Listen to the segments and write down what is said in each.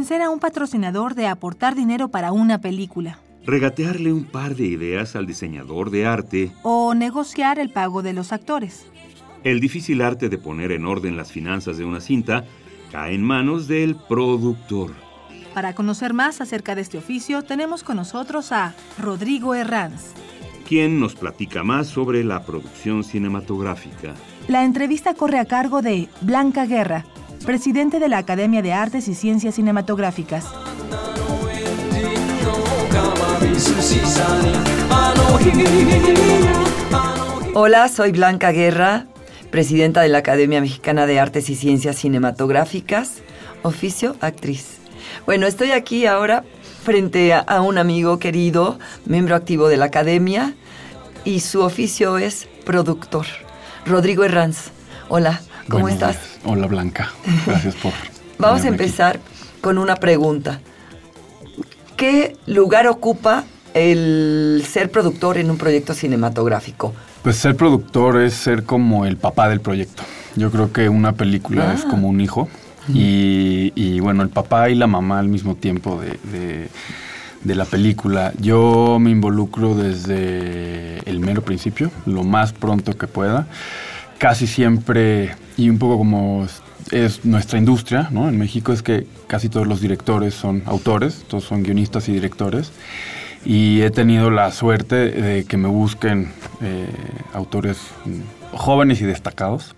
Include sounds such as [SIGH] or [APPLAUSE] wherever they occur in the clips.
Convencer a un patrocinador de aportar dinero para una película. Regatearle un par de ideas al diseñador de arte. O negociar el pago de los actores. El difícil arte de poner en orden las finanzas de una cinta cae en manos del productor. Para conocer más acerca de este oficio, tenemos con nosotros a Rodrigo Herranz, quien nos platica más sobre la producción cinematográfica. La entrevista corre a cargo de Blanca Guerra, presidente de la Academia de Artes y Ciencias Cinematográficas. Hola, soy Blanca Guerra, presidenta de la Academia Mexicana de Artes y Ciencias Cinematográficas, oficio actriz. Bueno, estoy aquí ahora frente a, un amigo querido, miembro activo de la Academia, y su oficio es productor, Rodrigo Herranz. Hola, ¿cómo estás? Hola Blanca, gracias por... [LAUGHS] Vamos a empezar con una pregunta. ¿Qué lugar ocupa el ser productor en un proyecto cinematográfico? Pues ser productor es ser como el papá del proyecto. Yo creo que una película es ah. como un hijo y, bueno, el papá y la mamá al mismo tiempo de, de, la película. Yo me involucro desde el mero principio, lo más pronto que pueda. Casi siempre, y un poco como es nuestra industria, ¿no? En México es que casi todos los directores son autores, todos son guionistas y directores y he tenido la suerte de que me busquen eh, autores jóvenes y destacados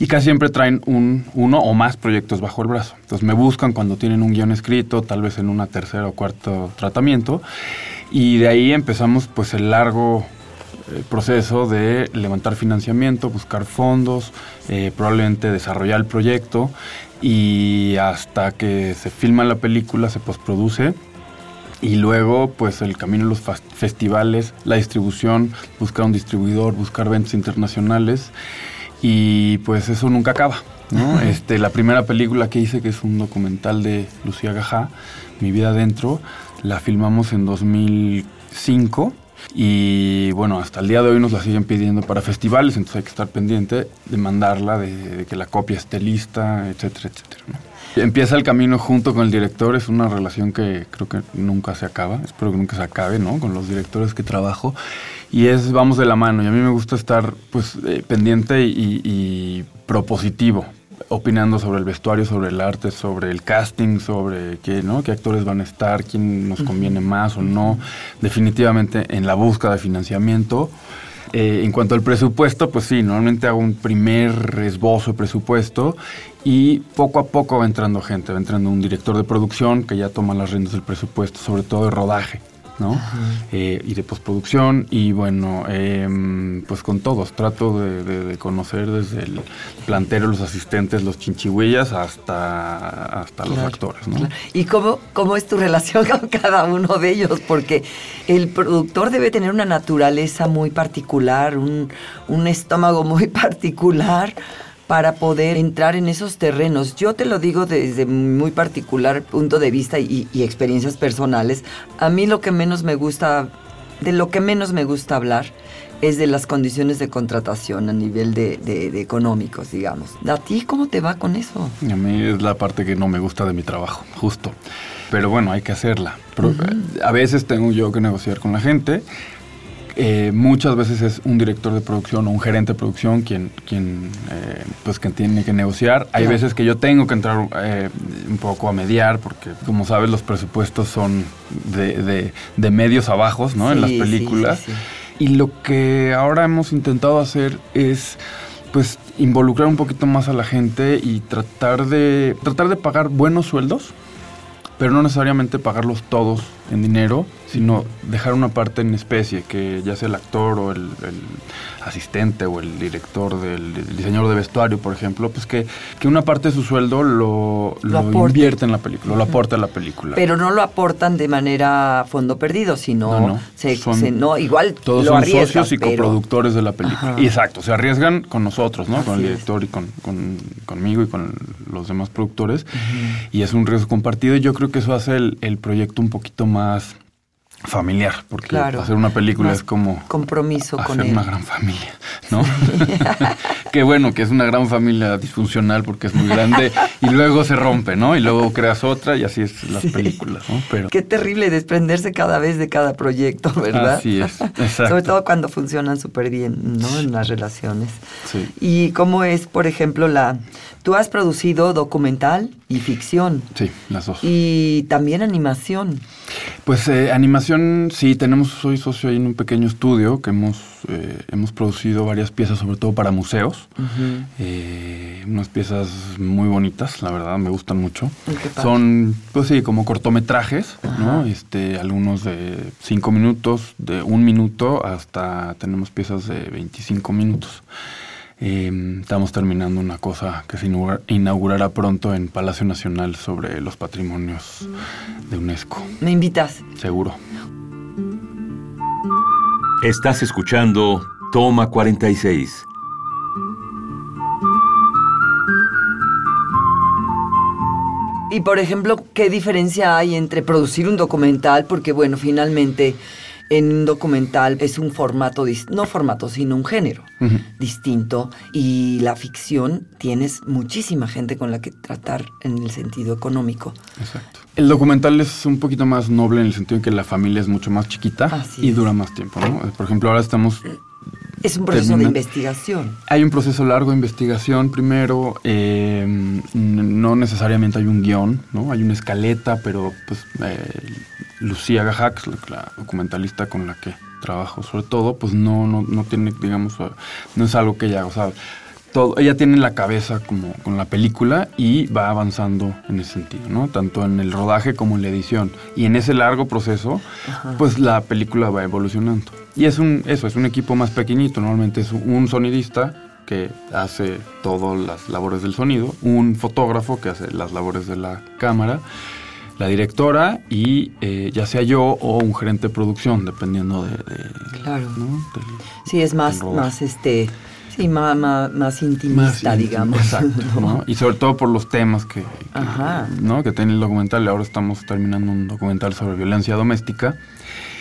y casi siempre traen un, uno o más proyectos bajo el brazo. Entonces me buscan cuando tienen un guion escrito, tal vez en una tercera o cuarto tratamiento y de ahí empezamos pues el largo eh, proceso de levantar financiamiento, buscar fondos, eh, probablemente desarrollar el proyecto y hasta que se filma la película, se postproduce y luego, pues el camino a los festivales, la distribución, buscar un distribuidor, buscar ventas internacionales. Y pues eso nunca acaba. ¿no? este, la primera película que hice, que es un documental de Lucía Gajá, Mi vida adentro, la filmamos en 2005. Y bueno, hasta el día de hoy nos la siguen pidiendo para festivales, entonces hay que estar pendiente de mandarla, de, que la copia esté lista, etcétera, etcétera. Empieza el camino junto con el director, es una relación que creo que nunca se acaba, espero que nunca se acabe, ¿no? Con los directores que trabajo. Y es, vamos de la mano, y a mí me gusta estar, pues, eh, pendiente y, propositivo, opinando sobre el vestuario, sobre el arte, sobre el casting, sobre qué, ¿no? qué actores van a estar, quién nos conviene más o no. Definitivamente en la búsqueda de financiamiento. Eh, en cuanto al presupuesto, pues sí, normalmente hago un primer esbozo de presupuesto y poco a poco va entrando gente, va entrando un director de producción que ya toma las riendas del presupuesto, sobre todo de rodaje. ¿No? Eh, y de postproducción y bueno, em, pues con todos, trato de, conocer desde el plantero, los asistentes, los chinchihuillas hasta, hasta los actores, ¿no? ¿Y cómo, cómo es tu [LAUGHS] relación con cada uno de ellos? Porque el productor debe tener una naturaleza muy particular, un, un estómago muy [LAUGHS] particular para poder entrar en esos terrenos. Yo te lo digo desde muy particular punto de vista y, experiencias personales. A mí lo que menos me gusta, de lo que menos me gusta hablar es de las condiciones de contratación a nivel de, económicos, digamos. ¿A ti cómo te va con eso? A mí es la parte que no me gusta de mi trabajo, justo. Pero bueno, hay que hacerla. A veces tengo yo que negociar con la gente eh, muchas veces es un director de producción o un gerente de producción quien, quien eh, pues que tiene que negociar. Hay veces que yo tengo que entrar eh, un poco a mediar porque, como sabes, los presupuestos son de, de, medios a bajos, ¿no? en las películas. Y lo que ahora hemos intentado hacer es pues involucrar un poquito más a la gente y tratar de tratar de pagar buenos sueldos, pero no necesariamente pagarlos todos en dinero, sino dejar una parte en especie, que ya sea el actor o el, el asistente o el director del el diseñador de vestuario, por ejemplo, pues que, que una parte de su sueldo lo, Lo lo, invierte en la película, lo aporta a la película. Pero no lo aportan de manera fondo perdido, sino No, no. Se, Son- se- no, igual Todos lo son socios y pero- coproductores de la película. Ajá. Exacto, se arriesgan con nosotros, ¿no? con Así el es. director y con, con- conmigo y con los demás productores. Y es un riesgo compartido y yo creo que eso hace el, el proyecto un poquito más familiar, porque Claro. hacer una película es como compromiso con hacer él. una gran familia, ¿no? [LAUGHS] Qué bueno que es una gran familia disfuncional porque es muy grande y luego se rompe, ¿no? Y luego creas otra y así es las Sí. películas, ¿no? Pero Qué terrible desprenderse cada vez de cada proyecto, ¿verdad? Así es, [LAUGHS] exacto. Sobre todo cuando funcionan súper bien, ¿no? En las relaciones. Sí. Y cómo es, por ejemplo, la... Tú has producido documental y ficción. sí, las dos. Y también animación. Pues eh, animación, sí, tenemos, soy socio ahí en un pequeño estudio que hemos, eh, hemos producido varias piezas, sobre todo para museos. Eh, unas piezas muy bonitas, la verdad, me gustan mucho. Son, pues sí, como cortometrajes, ¿no? Este, algunos de cinco minutos, de un minuto, hasta tenemos piezas de 25 minutos. Eh, estamos terminando una cosa que se inaugura- inaugurará pronto en Palacio Nacional sobre los patrimonios de UNESCO. ¿Me invitas? Seguro. Estás escuchando Toma 46. Y por ejemplo, ¿qué diferencia hay entre producir un documental? Porque bueno, finalmente en un documental es un formato, no formato, sino un género distinto. Y la ficción tienes muchísima gente con la que tratar en el sentido económico. Exacto. El documental es un poquito más noble en el sentido de que la familia es mucho más chiquita Así y es. dura más tiempo, ¿no? Por ejemplo, ahora estamos... Es un proceso de investigación. Hay un proceso largo de investigación primero, eh, no necesariamente hay un guion, ¿no? Hay una escaleta, pero pues eh, Lucía Gajax, la, la documentalista con la que trabajo sobre todo, pues no, no, no tiene, digamos, no es algo que ella, o sea, todo, ella tiene la cabeza como con la película y va avanzando en ese sentido, ¿no? Tanto en el rodaje como en la edición. Y en ese largo proceso, pues la película va evolucionando. Y es un, eso, es un equipo más pequeñito, normalmente es un sonidista que hace todas las labores del sonido, un fotógrafo que hace las labores de la cámara, la directora y eh, ya sea yo o un gerente de producción, dependiendo de... de- Claro. ¿no? del- Sí, es más, más este, sí, más, más, más intimista, Más digamos. Exacto, ¿no? ¿no? [LAUGHS] Y sobre todo por los temas que, que. ¿no? que tiene el documental. Ahora estamos terminando un documental sobre violencia doméstica.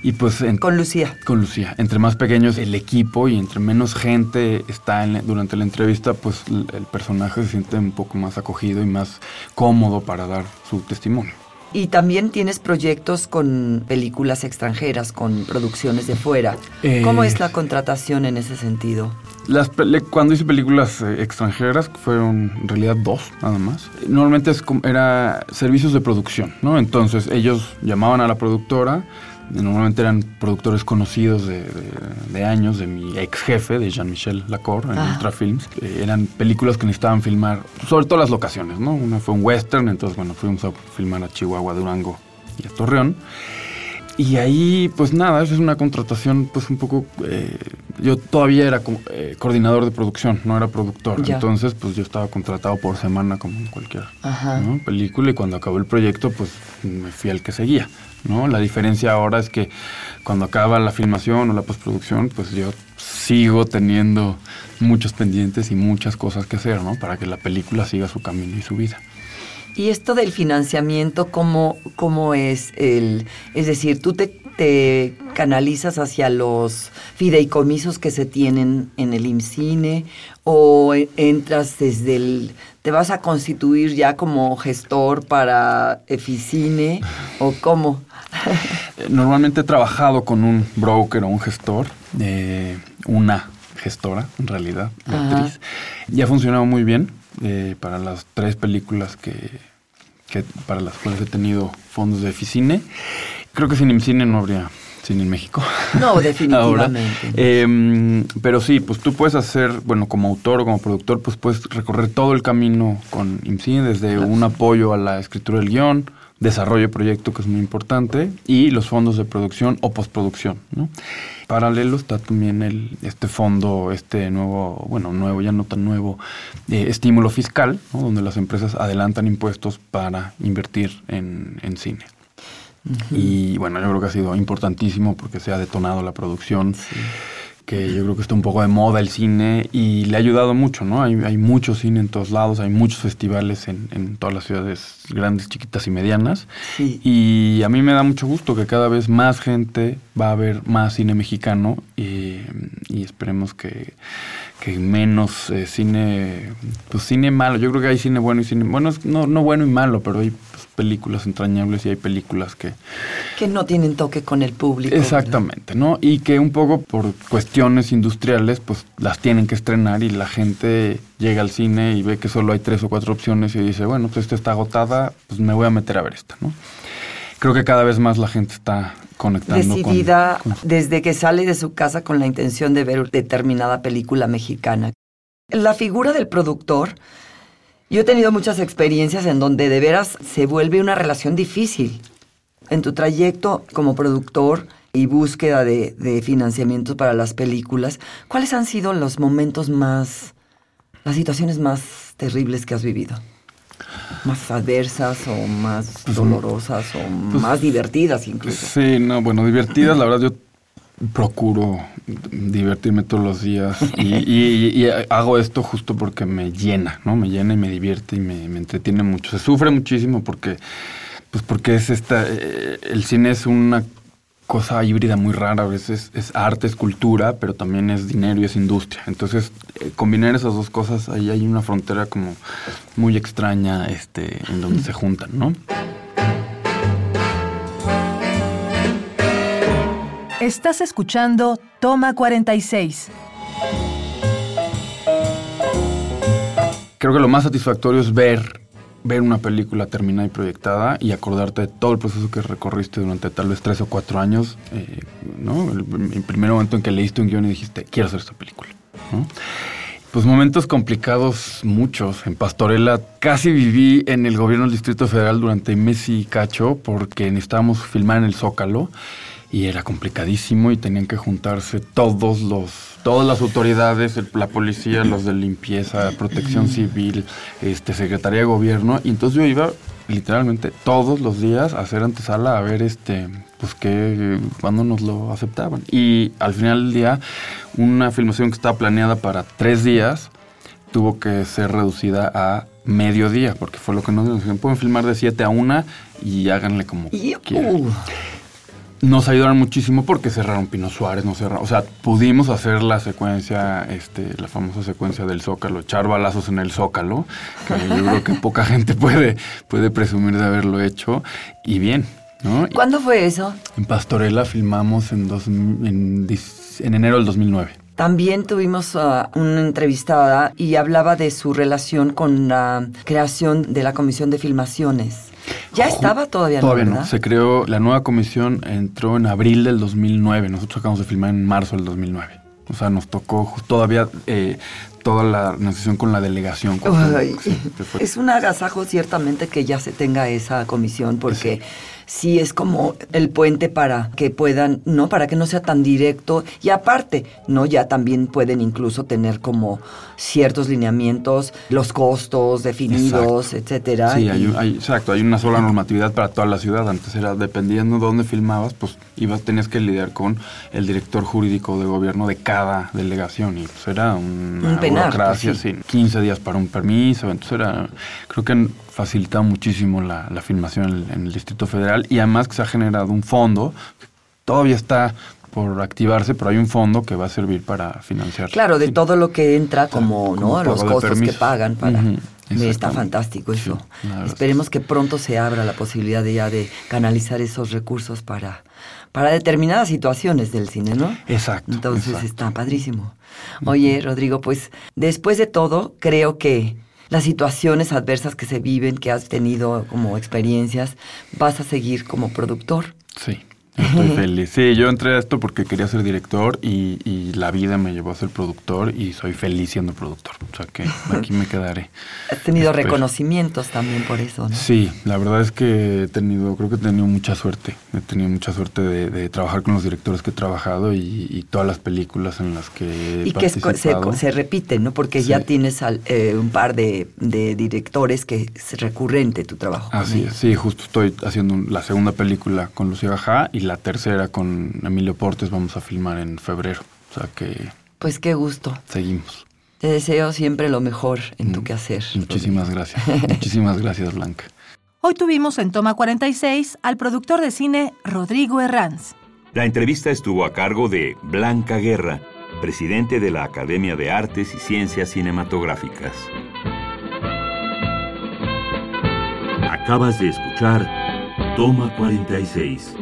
Y pues en- Con Lucía. con Lucía, entre más pequeños el equipo y entre menos gente está en durante la entrevista, pues el personaje se siente un poco más acogido y más cómodo para dar su testimonio. Y también tienes proyectos con películas extranjeras, con producciones de fuera. Eh, ¿Cómo es la contratación en ese sentido? Las cuando hice películas eh, extranjeras, fueron en realidad dos nada más, normalmente es era servicios de producción, ¿no? Entonces ellos llamaban a la productora, normalmente eran productores conocidos de, de- de años, de mi ex jefe, de Jean-Michel Lacor, en Ah. Ultra Films. Eh, eran películas que necesitaban filmar, sobre todo las locaciones, ¿no? Una fue un western, entonces bueno, fuimos a filmar a Chihuahua, Durango y a Torreón. Y ahí, pues nada, es una contratación, pues un poco. eh, yo todavía era eh, coordinador de producción, no era productor. Ya. Entonces, pues yo estaba contratado por semana como en cualquier película. Y cuando acabó el proyecto, pues me fui al que seguía. ¿no? La diferencia ahora es que cuando acaba la filmación o la postproducción, pues yo sigo teniendo muchos pendientes y muchas cosas que hacer, ¿no? Para que la película siga su camino y su vida. Y esto del financiamiento, ¿cómo, cómo es el...? Es decir, tú te, te canalizas hacia los fideicomisos que se tienen en el IMCINE o e- entras desde el... ¿Te vas a constituir ya como gestor para Eficine o cómo? [LAUGHS] Normalmente he trabajado con un broker o un gestor, eh, una gestora en realidad, Beatriz. Ajá. Y ha funcionado muy bien eh, para las tres películas que, que- para las cuales he tenido fondos de Eficine. Creo que sin Imcine no habría cine en México. No, [LAUGHS] definitivamente. Eh, pero sí, pues tú puedes hacer, bueno, como autor o como productor, pues puedes recorrer todo el camino con IMCINE, desde un apoyo a la escritura del guion, desarrollo de proyecto, que es muy importante, y los fondos de producción o postproducción. ¿no? Paralelo está también el, este fondo, este nuevo, bueno, nuevo, ya no tan nuevo, eh, estímulo fiscal, ¿no? donde las empresas adelantan impuestos para invertir en, en cine. Y bueno, yo creo que ha sido importantísimo porque se ha detonado la producción, que yo creo que está un poco de moda el cine y le ha ayudado mucho, ¿no? Hay, hay mucho cine en todos lados, hay muchos festivales en, en todas las ciudades grandes, chiquitas y medianas. Sí. Y a mí me da mucho gusto que cada vez más gente va a ver más cine mexicano y, y esperemos que, que menos eh, cine, pues cine malo. Yo creo que hay cine bueno y cine, bueno, no, no bueno y malo, pero hay pues, películas entrañables y hay películas que, Que no tienen toque con el público. Exactamente, ¿no? Y que un poco por cuestiones industriales, pues las tienen que estrenar y la gente llega al cine y ve que solo hay tres o cuatro opciones y dice, bueno, pues esta está agotada, pues me voy a meter a ver esta, ¿no? Creo que cada vez más la gente está conectando con- Decidida con, desde que sale de su casa con la intención de ver determinada película mexicana. La figura del productor, yo he tenido muchas experiencias en donde de veras se vuelve una relación difícil. En tu trayecto como productor y búsqueda de, de financiamientos para las películas, ¿cuáles han sido los momentos más, las situaciones más terribles que has vivido? ¿Más adversas o más dolorosas o más divertidas incluso? Sí, no, bueno, divertidas, la verdad yo procuro divertirme todos los días y, y- y hago esto justo porque me llena, ¿no? Me llena y me divierte y me, me entretiene mucho. Se sufre muchísimo porque, pues porque es esta, eh, el cine es una cosa híbrida muy rara, a veces es arte, es cultura, pero también es dinero y es industria. Entonces, eh, combinar esas dos cosas, ahí hay una frontera como muy extraña este, en donde se juntan, ¿no? Estás escuchando Toma 46. Creo que lo más satisfactorio es ver, ver una película terminada y proyectada y acordarte de todo el proceso que recorriste durante tal vez tres o cuatro años, eh, ¿no? El, primer momento en que leíste un guion y dijiste, quiero hacer esta película, ¿no? Pues momentos complicados, muchos. En Pastorela casi viví en el gobierno del Distrito Federal durante mes y cacho porque necesitábamos filmar en el Zócalo y era complicadísimo y tenían que juntarse todos los, todas las autoridades, el- la policía, los de limpieza, protección civil, este, secretaría de gobierno. Y entonces yo iba literalmente todos los días a hacer antesala a ver este, pues que cuando nos lo aceptaban. Y al final del día, una filmación que estaba planeada para tres días tuvo que ser reducida a mediodía, porque fue lo que nos dijeron. Pueden filmar de 7 a 1 y háganle como Y, quieran. uh, Nos ayudaron muchísimo porque cerraron Pino Suárez, no cerraron, o sea, pudimos hacer la secuencia, este, la famosa secuencia del Zócalo, echar balazos en el Zócalo, que yo creo que poca gente puede, puede presumir de haberlo hecho, y bien, ¿no? ¿Cuándo fue eso? En Pastorela filmamos en, dos, en, enero del 2009. También tuvimos a una entrevistada y hablaba de su relación con la creación de la Comisión de Filmaciones. Ya estaba todavía, Todavía ¿no? Se creó, la nueva comisión entró en abril del 2009. Nosotros acabamos de filmar en marzo del 2009. O sea, nos tocó todavía eh, toda la negociación con la delegación. con- sí, es un agasajo ciertamente que ya se tenga esa comisión porque sí es como el puente para que puedan, ¿no? Para que no sea tan directo y aparte, ¿no? Ya también pueden incluso tener como ciertos lineamientos, los costos definidos, etcétera. Sí, y- hay, hay- exacto, hay una sola normatividad para toda la ciudad. Antes era dependiendo de dónde filmabas, pues ibas, tenías que lidiar con el director jurídico de gobierno de cada delegación y pues era una Un penar, burocracia, pues, sí. sí, 15 días para un permiso, entonces era, creo que facilitado muchísimo la, la filmación en el, en el Distrito Federal y además que se ha generado un fondo, que todavía está por activarse, pero hay un fondo que va a servir para financiar. Claro, de todo lo que entra como, como ¿no? Los costos que pagan para... Está fantástico eso. Esperemos es que pronto se abra la posibilidad de ya de canalizar esos recursos para, para determinadas situaciones del cine, ¿no? Exacto, Entonces exacto. está padrísimo. Oye, Rodrigo, pues después de todo, creo que las situaciones adversas que se viven, que has tenido como experiencias, vas a seguir como productor. Sí, Estoy feliz. Sí, yo entré a esto porque quería ser director y, y, la vida me llevó a ser productor y soy feliz siendo productor. O sea que [LAUGHS] aquí me quedaré. Has tenido reconocimientos también por eso, ¿no? Sí, la verdad es que he tenido, creo que he tenido mucha suerte. He tenido mucha suerte de, trabajar con los directores que he trabajado y, todas las películas en las que he Y que se, se, repiten, ¿no? Porque ya tienes eh, un par de, directores que es recurrente tu trabajo. Así es, sí, justo estoy haciendo la segunda película con Lucía Bajá y la tercera con Emilio Portes vamos a filmar en febrero. O sea que... Pues qué gusto. Seguimos. Te deseo siempre lo mejor en tu mm, quehacer. Muchísimas gracias. [LAUGHS] Muchísimas gracias, Blanca. Hoy tuvimos en Toma 46 al productor de cine Rodrigo Herranz. La entrevista estuvo a cargo de Blanca Guerra, presidente de la Academia de Artes y Ciencias Cinematográficas. Acabas de escuchar Toma 46,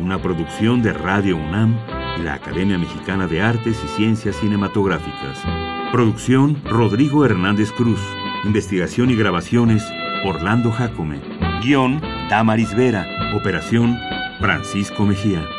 una producción de Radio UNAM y la Academia Mexicana de Artes y Ciencias Cinematográficas. Producción Rodrigo Hernández Cruz. Investigación y grabaciones Orlando Jacome. Guión Damaris Vera. Operación Francisco Mejía.